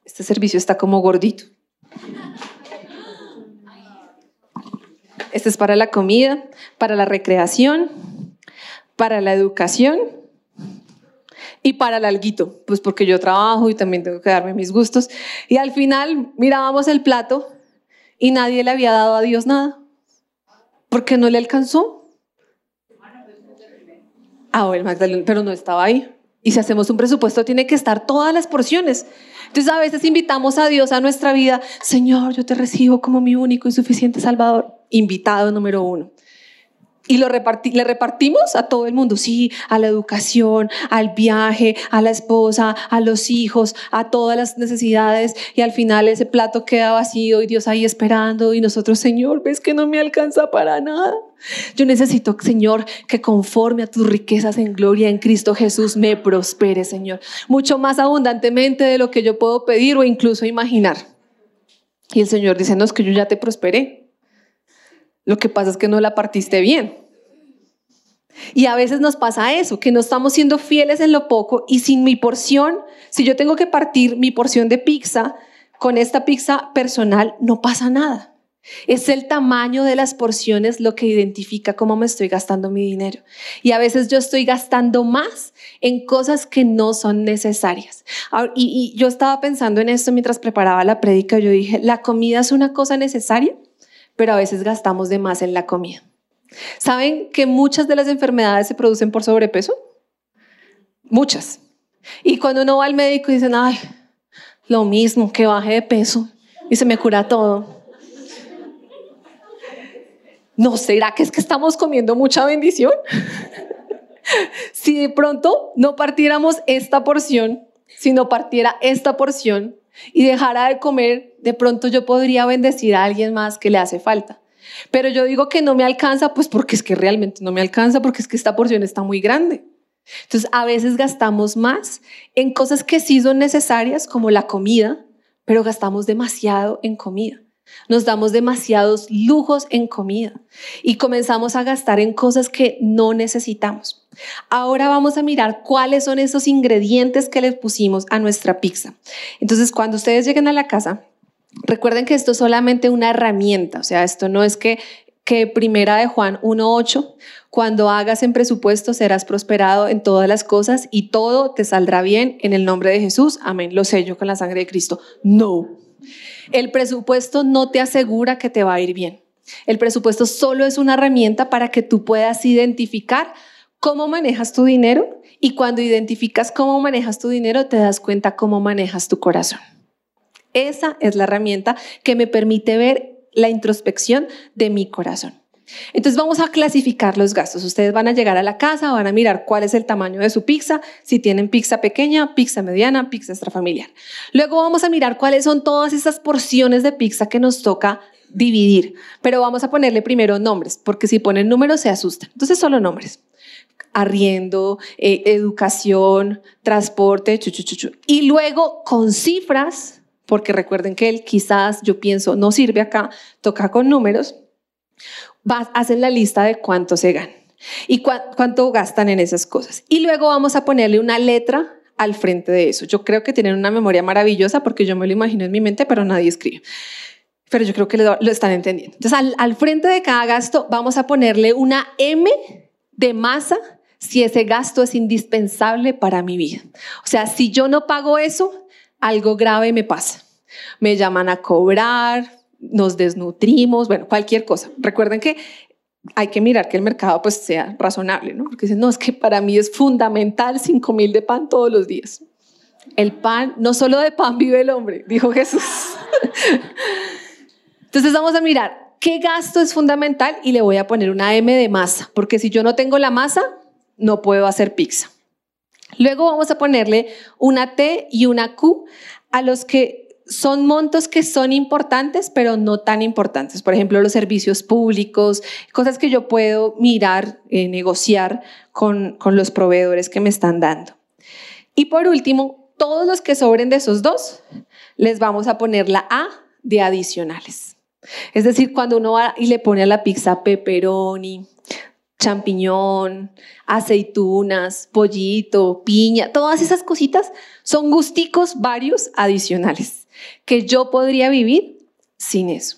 este servicio está como gordito. Este es para la comida, para la recreación, para la educación y para el alguito, pues porque yo trabajo y también tengo que darme mis gustos. Y al final mirábamos el plato y nadie le había dado a Dios nada, porque no le alcanzó. Ah, el Magdalena, pero no estaba ahí. Y si hacemos un presupuesto, tiene que estar todas las porciones. Entonces a veces invitamos a Dios a nuestra vida, Señor, yo te recibo como mi único y suficiente Salvador. Invitado número uno. Y lo le repartimos a todo el mundo, sí, a la educación, al viaje, a la esposa, a los hijos, a todas las necesidades. Y al final ese plato queda vacío y Dios ahí esperando y nosotros, Señor, ves que no me alcanza para nada. Yo necesito, Señor, que conforme a tus riquezas en gloria en Cristo Jesús me prospere, Señor, mucho más abundantemente de lo que yo puedo pedir o incluso imaginar. Y el Señor dice, no, es que yo ya te prosperé. Lo que pasa es que no la partiste bien. Y a veces nos pasa eso, que no estamos siendo fieles en lo poco y sin mi porción, si yo tengo que partir mi porción de pizza con esta pizza personal, no pasa nada. Es el tamaño de las porciones lo que identifica cómo me estoy gastando mi dinero. Y a veces yo estoy gastando más en cosas que no son necesarias. Y, yo estaba pensando en esto mientras preparaba la prédica. Yo dije, ¿la comida es una cosa necesaria? Pero a veces gastamos de más en la comida. ¿Saben que muchas de las enfermedades se producen por sobrepeso? Muchas. Y cuando uno va al médico y dicen, ay, lo mismo, que baje de peso y se me cura todo. ¿No será que es que estamos comiendo mucha bendición? si de pronto no partiéramos esta porción, si no partiera esta porción, y dejara de comer, de pronto yo podría bendecir a alguien más que le hace falta. Pero yo digo que no me alcanza, pues porque es que realmente no me alcanza, porque es que esta porción está muy grande. Entonces, a veces gastamos más en cosas que sí son necesarias, como la comida, pero gastamos demasiado en comida. Nos damos demasiados lujos en comida y comenzamos a gastar en cosas que no necesitamos. Ahora vamos a mirar cuáles son esos ingredientes que le pusimos a nuestra pizza. Entonces, cuando ustedes lleguen a la casa, recuerden que esto es solamente una herramienta, o sea, esto no es que que primera de Juan 1.8, cuando hagas en presupuesto serás prosperado en todas las cosas y todo te saldrá bien en el nombre de Jesús. Amén. Lo sello con la sangre de Cristo. No. El presupuesto no te asegura que te va a ir bien. El presupuesto solo es una herramienta para que tú puedas identificar cómo manejas tu dinero y cuando identificas cómo manejas tu dinero te das cuenta cómo manejas tu corazón. Esa es la herramienta que me permite ver la introspección de mi corazón. Entonces vamos a clasificar los gastos. Ustedes van a llegar a la casa, van a mirar cuál es el tamaño de su pizza, si tienen pizza pequeña, pizza mediana, pizza extrafamiliar. Luego vamos a mirar cuáles son todas esas porciones de pizza que nos toca dividir, pero vamos a ponerle primero nombres, porque si ponen números se asustan. Entonces solo nombres. Arriendo, eh, educación, transporte, chu, y luego con cifras, porque recuerden que él quizás, yo pienso, no sirve acá, toca con números hacen la lista de cuánto se ganan y cuánto gastan en esas cosas. Y luego vamos a ponerle una letra al frente de eso. Yo creo que tienen una memoria maravillosa porque yo me lo imagino en mi mente, pero nadie escribe. Pero yo creo que lo, están entendiendo. Entonces, al, al frente de cada gasto vamos a ponerle una M de masa si ese gasto es indispensable para mi vida. O sea, si yo no pago eso, algo grave me pasa. Me llaman a cobrar, nos desnutrimos, bueno, cualquier cosa. Recuerden que hay que mirar que el mercado pues sea razonable, ¿no? Porque dicen, no, es que para mí es fundamental 5 mil de pan todos los días. El pan, no solo de pan vive el hombre, dijo Jesús. Entonces vamos a mirar qué gasto es fundamental y le voy a poner una M de masa, porque si yo no tengo la masa, no puedo hacer pizza. Luego vamos a ponerle una T y una Q a los que son montos que son importantes, pero no tan importantes. Por ejemplo, los servicios públicos, cosas que yo puedo mirar, eh, negociar con, con los proveedores que me están dando. Y por último, todos los que sobren de esos dos, les vamos a poner la A de adicionales. Es decir, cuando uno va y le pone a la pizza pepperoni, champiñón, aceitunas, pollito, piña, todas esas cositas son gusticos varios adicionales que yo podría vivir sin eso.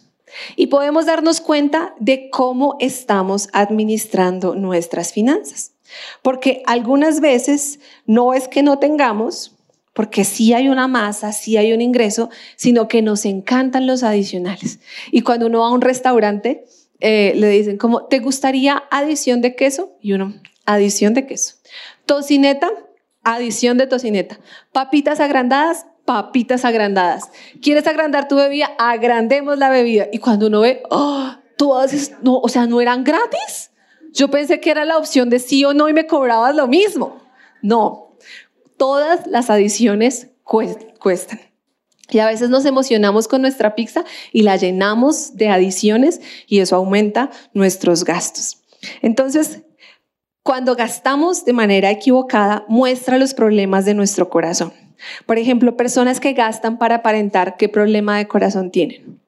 Y podemos darnos cuenta de cómo estamos administrando nuestras finanzas. Porque algunas veces no es que no tengamos, porque sí hay una masa, sí hay un ingreso, sino que nos encantan los adicionales. Y cuando uno va a un restaurante, eh, le dicen como, ¿te gustaría adición de queso? Y uno, adición de queso. Tocineta, adición de tocineta. Papitas agrandadas, papitas agrandadas. ¿Quieres agrandar tu bebida? Agrandemos la bebida. Y cuando uno ve, oh, todas, no, o sea, ¿no eran gratis? Yo pensé que era la opción de sí o no y me cobrabas lo mismo. No, todas las adiciones cuestan. Y a veces nos emocionamos con nuestra pizza y la llenamos de adiciones y eso aumenta nuestros gastos. Entonces, cuando gastamos de manera equivocada, muestra los problemas de nuestro corazón. Por ejemplo, personas que gastan para aparentar qué problema de corazón tienen.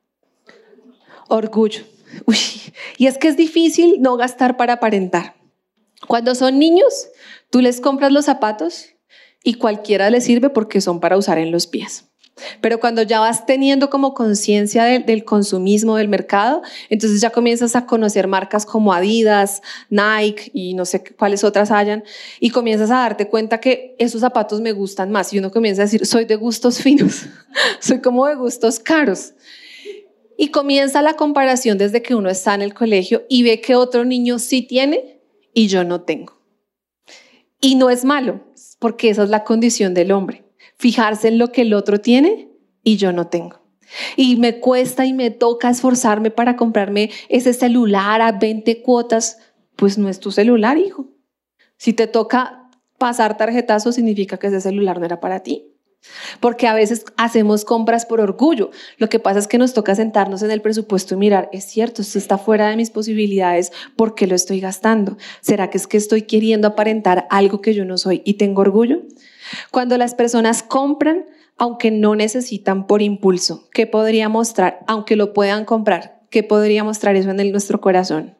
Orgullo. y es que es difícil no gastar para aparentar. Cuando son niños, tú les compras los zapatos y cualquiera les sirve porque son para usar en los pies. Pero cuando ya vas teniendo como conciencia del, consumismo del mercado, entonces ya comienzas a conocer marcas como Adidas, Nike y no sé cuáles otras hayan, y comienzas a darte cuenta que esos zapatos me gustan más. Y uno comienza a decir, soy de gustos finos, soy como de gustos caros. Y comienza la comparación desde que uno está en el colegio y ve que otro niño sí tiene y yo no tengo. Y no es malo, porque esa es la condición del hombre fijarse en lo que el otro tiene y yo no tengo. Y me cuesta y me toca esforzarme para comprarme ese celular a 20 cuotas, pues no es tu celular, hijo. Si te toca pasar tarjetazo, significa que ese celular no era para ti. Porque a veces hacemos compras por orgullo. Lo que pasa es que nos toca sentarnos en el presupuesto y mirar, es cierto, esto está fuera de mis posibilidades, ¿por qué lo estoy gastando? ¿Será que es que estoy queriendo aparentar algo que yo no soy y tengo orgullo? Cuando las personas compran, aunque no necesitan por impulso, ¿qué podría mostrar? Aunque lo puedan comprar, ¿qué podría mostrar eso en nuestro corazón?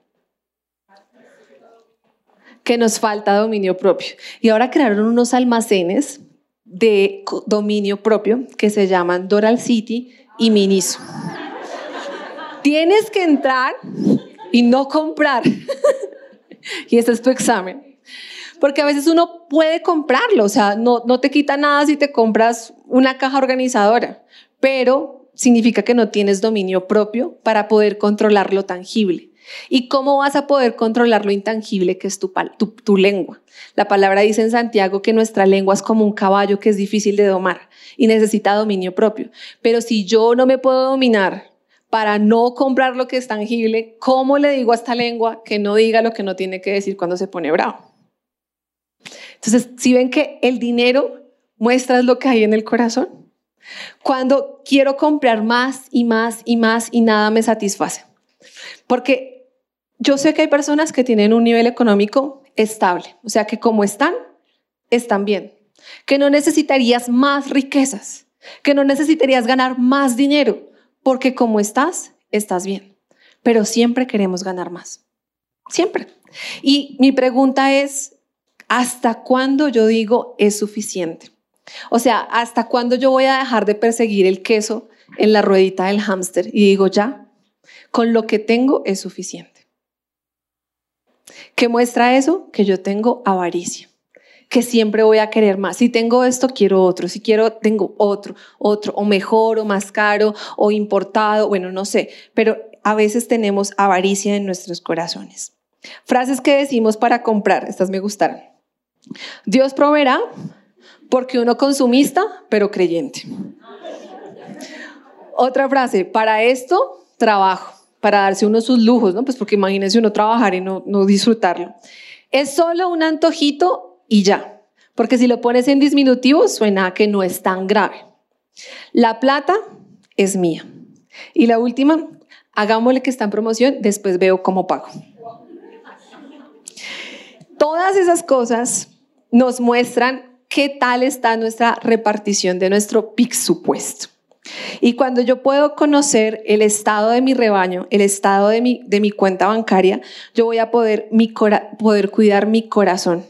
Que nos falta dominio propio. Y ahora crearon unos almacenes de dominio propio que se llaman Doral City y Miniso. Tienes que entrar y no comprar. y ese es tu examen. Porque a veces uno puede comprarlo, o sea, no, no te quita nada si te compras una caja organizadora, pero significa que no tienes dominio propio para poder controlar lo tangible. ¿Y cómo vas a poder controlar lo intangible que es tu, tu, tu, lengua? La palabra dice en Santiago que nuestra lengua es como un caballo que es difícil de domar y necesita dominio propio. Pero si yo no me puedo dominar para no comprar lo que es tangible, ¿cómo le digo a esta lengua que no diga lo que no tiene que decir cuando se pone bravo? Entonces, si ven que el dinero muestra lo que hay en el corazón, cuando quiero comprar más y más y más y nada me satisface. Porque yo sé que hay personas que tienen un nivel económico estable, o sea que como están, están bien, que no necesitarías más riquezas, que no necesitarías ganar más dinero, porque como estás, estás bien. Pero siempre queremos ganar más, siempre. Y mi pregunta es, ¿Hasta cuándo yo digo es suficiente? O sea, ¿hasta cuándo yo voy a dejar de perseguir el queso en la ruedita del hámster y digo ya, con lo que tengo es suficiente? ¿Qué muestra eso? Que yo tengo avaricia. que siempre voy a querer más. Si tengo esto, quiero otro. Si quiero, tengo otro, otro, o mejor, o más caro, o importado, bueno, no sé. Pero a veces tenemos avaricia en nuestros corazones. Frases que decimos para comprar, estas me gustaron. Dios proveerá porque uno consumista, pero creyente. Otra frase, para esto trabajo, para darse uno sus lujos, ¿no? Pues porque imagínense uno trabajar y no, no disfrutarlo. Es solo un antojito y ya, porque si lo pones en disminutivo suena que no es tan grave. La plata es mía. Y la última, hagámosle que está en promoción, después veo cómo pago. Todas esas cosas nos muestran qué tal está nuestra repartición de nuestro PIC supuesto. Y cuando yo puedo conocer el estado de mi rebaño, el estado de mi, de mi cuenta bancaria, yo voy a poder, mi poder cuidar mi corazón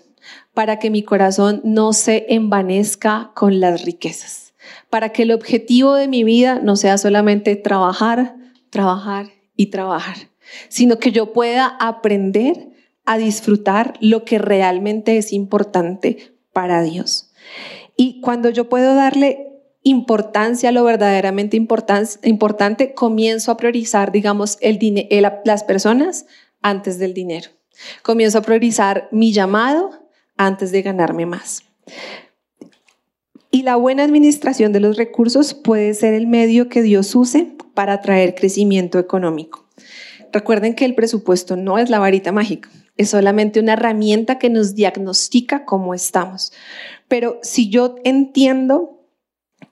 para que mi corazón no se envanezca con las riquezas, para que el objetivo de mi vida no sea solamente trabajar, trabajar y trabajar, sino que yo pueda aprender a disfrutar lo que realmente es importante para Dios. Y cuando yo puedo darle importancia, lo verdaderamente importante, comienzo a priorizar, digamos, el las personas antes del dinero. Comienzo a priorizar mi llamado antes de ganarme más. Y la buena administración de los recursos puede ser el medio que Dios use para traer crecimiento económico. Recuerden que el presupuesto no es la varita mágica, es solamente una herramienta que nos diagnostica cómo estamos. Pero si yo entiendo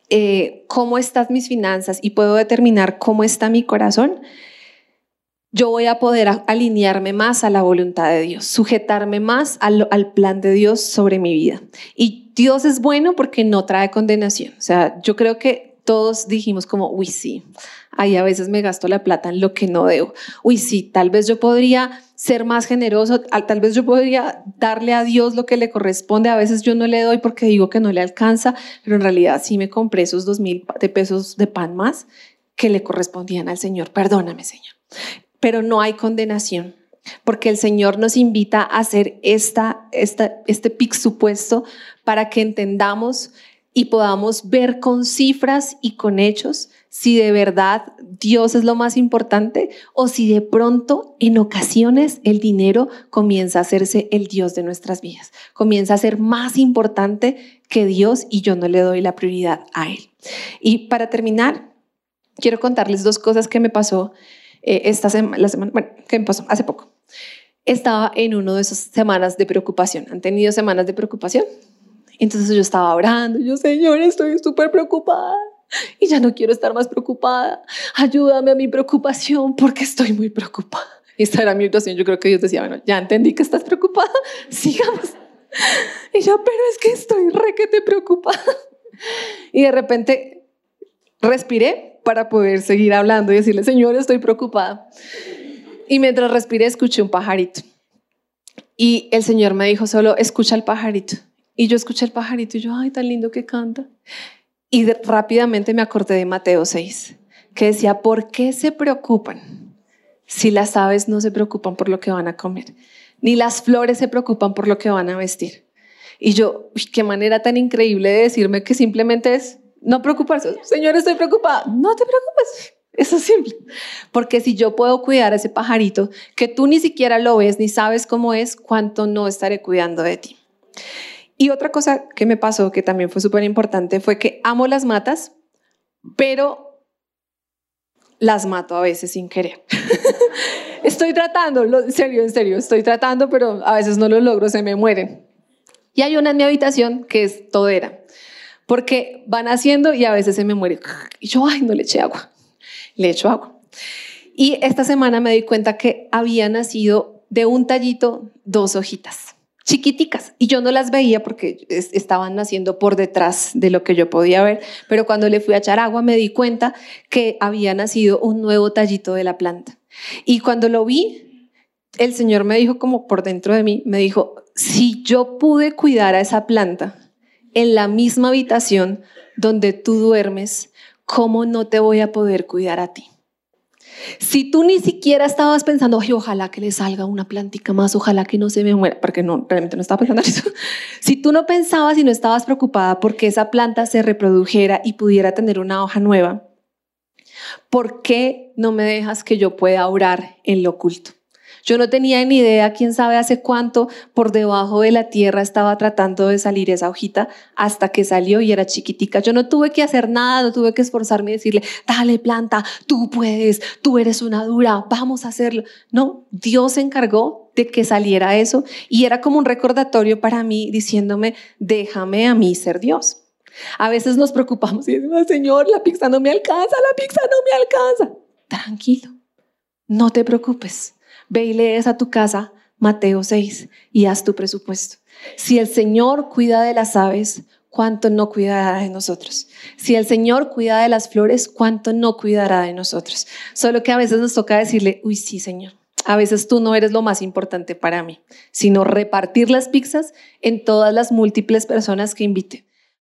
eh, cómo están mis finanzas y puedo determinar cómo está mi corazón, yo voy a poder alinearme más a la voluntad de Dios, sujetarme más al, al, plan de Dios sobre mi vida. Y Dios es bueno porque no trae condenación. O sea, yo creo que todos dijimos como, uy, sí, ahí a veces me gasto la plata en lo que no debo. Uy, sí, tal vez yo podría ser más generoso, tal vez yo podría darle a Dios lo que le corresponde, a veces yo no le doy porque digo que no le alcanza, pero en realidad sí me compré esos dos mil de pesos de pan más que le correspondían al Señor. Perdóname, Señor. Pero no hay condenación, porque el Señor nos invita a hacer esta, esta, este pic supuesto para que entendamos y podamos ver con cifras y con hechos si de verdad Dios es lo más importante o si de pronto en ocasiones el dinero comienza a hacerse el Dios de nuestras vidas, comienza a ser más importante que Dios y yo no le doy la prioridad a Él. Y para terminar, quiero contarles dos cosas que me pasó eh, esta semana, la semana, bueno, que me pasó hace poco. Estaba en uno de esas semanas de preocupación. ¿Han tenido semanas de preocupación? Entonces yo estaba orando, yo, Señor, estoy súper preocupada y ya no quiero estar más preocupada. Ayúdame a mi preocupación porque estoy muy preocupada. Esta era mi situación. Yo creo que Dios decía, bueno, ya entendí que estás preocupada, sigamos. Y yo, pero es que estoy re que te preocupada. Y de repente respiré para poder seguir hablando y decirle, Señor, estoy preocupada. Y mientras respiré, escuché un pajarito. Y el Señor me dijo solo, escucha el pajarito. Y yo escuché el pajarito y yo, ay, tan lindo que canta. Y rápidamente me acordé de Mateo 6, que decía, ¿por qué se preocupan si las aves no se preocupan por lo que van a comer? Ni las flores se preocupan por lo que van a vestir. Y yo, qué manera tan increíble de decirme que simplemente es no preocuparse. Señor, estoy preocupada. No te preocupes. Eso es simple. Porque si yo puedo cuidar a ese pajarito que tú ni siquiera lo ves ni sabes cómo es, cuánto no estaré cuidando de ti. Y otra cosa que me pasó, que también fue súper importante, fue que amo las matas, pero las mato a veces sin querer. estoy tratando, en serio, en serio, estoy tratando, pero a veces no lo logro, se me mueren. Y hay una en mi habitación que es todera, porque van haciendo y a veces se me muere. Y yo, ay, no le eché agua. Le echo agua. Y esta semana me di cuenta que había nacido de un tallito dos hojitas chiquiticas y yo no las veía porque estaban naciendo por detrás de lo que yo podía ver, pero cuando le fui a echar agua me di cuenta que había nacido un nuevo tallito de la planta. Y cuando lo vi, el Señor me dijo como por dentro de mí, me dijo, si yo pude cuidar a esa planta en la misma habitación donde tú duermes, ¿cómo no te voy a poder cuidar a ti? Si tú ni siquiera estabas pensando, ojalá que le salga una plantica más, ojalá que no se me muera, porque no, realmente no estaba pensando en eso. Si tú no pensabas y no estabas preocupada porque esa planta se reprodujera y pudiera tener una hoja nueva, ¿por qué no me dejas que yo pueda orar en lo oculto? Yo no tenía ni idea, quién sabe hace cuánto, por debajo de la tierra estaba tratando de salir esa hojita hasta que salió y era chiquitica. Yo no tuve que hacer nada, no tuve que esforzarme y decirle, dale planta, tú puedes, tú eres una dura, vamos a hacerlo. No, Dios se encargó de que saliera eso y era como un recordatorio para mí diciéndome, déjame a mí ser Dios. A veces nos preocupamos y decimos, Señor, la pizza no me alcanza, la pizza no me alcanza. Tranquilo, no te preocupes. Ve y lees a tu casa Mateo 6 y haz tu presupuesto. Si el Señor cuida de las aves, ¿cuánto no cuidará de nosotros? Si el Señor cuida de las flores, ¿cuánto no cuidará de nosotros? Solo que a veces nos toca decirle, uy, sí, Señor. A veces tú no eres lo más importante para mí, sino repartir las pizzas en todas las múltiples personas que invite.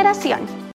generación.